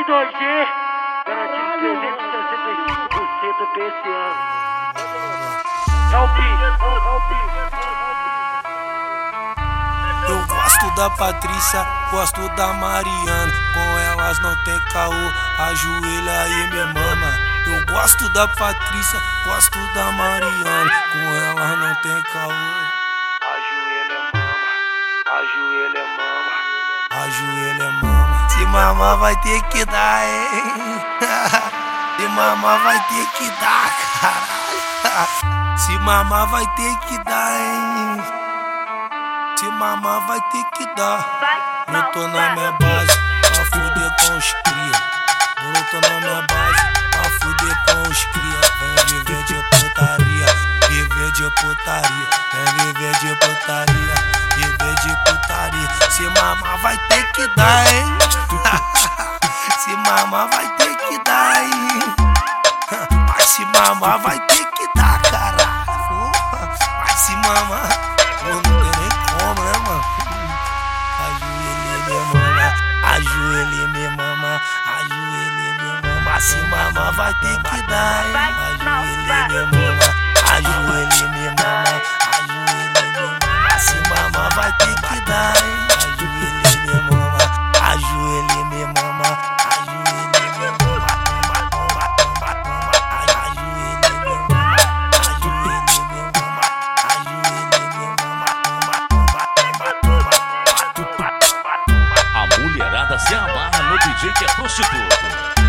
Em 2G, garantido 365% pra esse ano. É o pi, é o pi. Eu gosto da Patrícia, gosto da Mariana. Com elas não tem caô, ajoelha e me mama. Eu gosto da Patrícia, gosto da Mariana. Com elas não tem caô. Ajoelha mama, ajoelha mama, ajoelha mama. Mamar vai ter que dar, hein? Se mamar vai ter que dar, caralho. Se mamar vai ter que dar, hein? Se mamar vai ter que dar. Eu tô na minha base pra fuder com os cria. Eu tô na minha base pra fuder com os cria. Vem viver de putaria, viver de putaria. Vem viver de putaria, viver de putaria. Se mamar vai ter que dar, hein? Mamar vai ter que dar, hein? Mas se mamar vai ter que dar, caralho. Mas se mamar, eu não tem nem como, né, mano? Ajoelhe minha mama, ajoelhe minha mama, ajoelhe minha mama. Se mamar vai ter que dar, hein? Ajoelhe minha mama, toma. A amarra no DJ que é prostituto.